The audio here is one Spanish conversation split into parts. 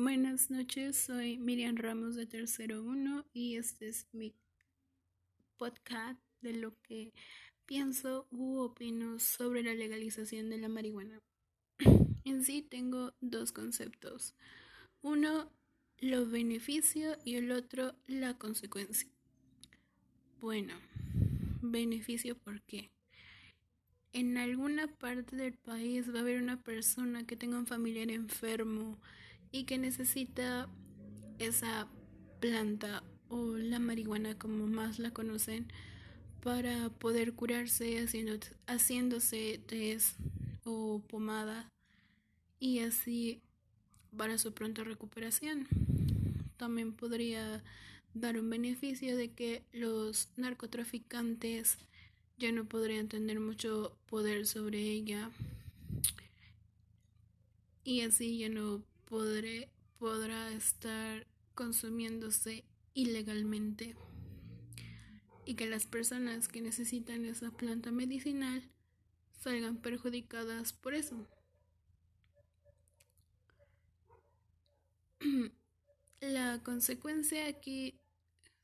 Buenas noches, soy Miriam Ramos de Tercero Uno y este es mi podcast de lo que pienso u opino sobre la legalización de la marihuana. En sí tengo dos conceptos. Uno, los beneficios y el otro, la consecuencia. Bueno, beneficio ¿por qué? En alguna parte del país va a haber una persona que tenga un familiar enfermo y que necesita esa planta o la marihuana como más la conocen para poder curarse haciendo, haciéndose test o pomada y así para su pronta recuperación. También podría dar un beneficio de que los narcotraficantes ya no podrían tener mucho poder sobre ella y así ya no podrá estar consumiéndose ilegalmente y que las personas que necesitan esa planta medicinal salgan perjudicadas por eso. La consecuencia aquí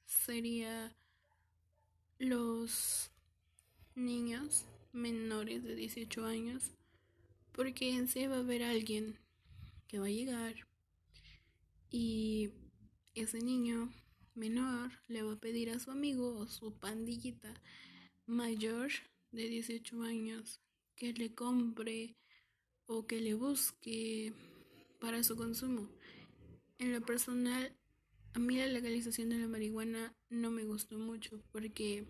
sería los niños menores de 18 años porque en sí va a haber alguien va a llegar y ese niño menor le va a pedir a su amigo o su pandillita mayor de 18 años que le compre o que le busque para su consumo. En lo personal, a mí la legalización de la marihuana no me gustó mucho porque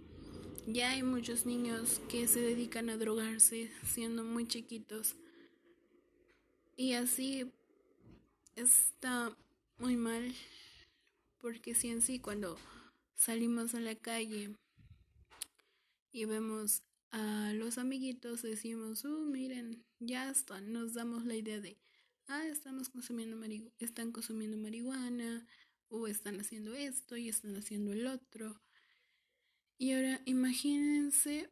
ya hay muchos niños que se dedican a drogarse siendo muy chiquitos. Y así está muy mal porque si en sí cuando salimos a la calle y vemos a los amiguitos decimos, uh, miren, ya están, nos damos la idea de, ah, estamos consumiendo están consumiendo marihuana, o están haciendo esto y están haciendo el otro. Y ahora imagínense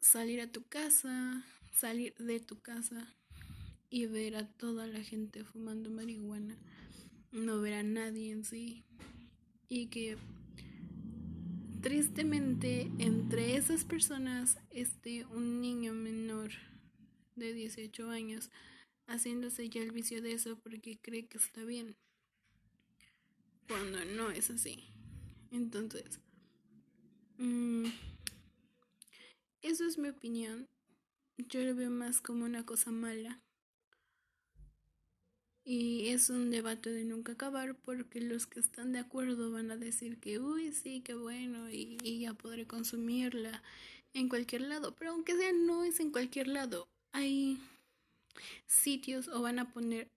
salir a tu casa, salir de tu casa y ver a toda la gente fumando marihuana, no ver a nadie en sí. Y que tristemente entre esas personas esté un niño menor de 18 años haciéndose ya el vicio de eso porque cree que está bien cuando no es así. Entonces mm, eso es mi opinión. Yo lo veo más como una cosa mala y es un debate de nunca acabar porque los que están de acuerdo van a decir que, uy, sí, qué bueno, y, ya podré consumirla en cualquier lado. Pero aunque sea, no es en cualquier lado. Hay sitios o van a poner,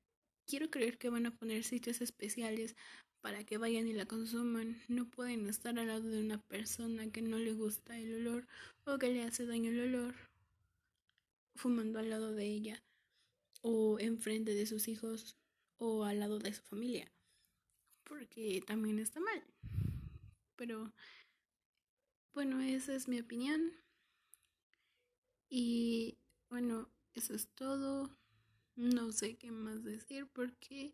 quiero creer que van a poner sitios especiales para que vayan y la consuman. No pueden estar al lado de una persona que no le gusta el olor o que le hace daño el olor fumando al lado de ella o enfrente de sus hijos o al lado de su familia, porque también está mal. Pero bueno, esa es mi opinión. Y bueno, eso es todo. No sé qué más decir porque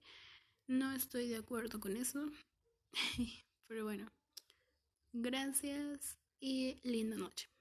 no estoy de acuerdo con eso. Pero bueno, gracias y linda noche.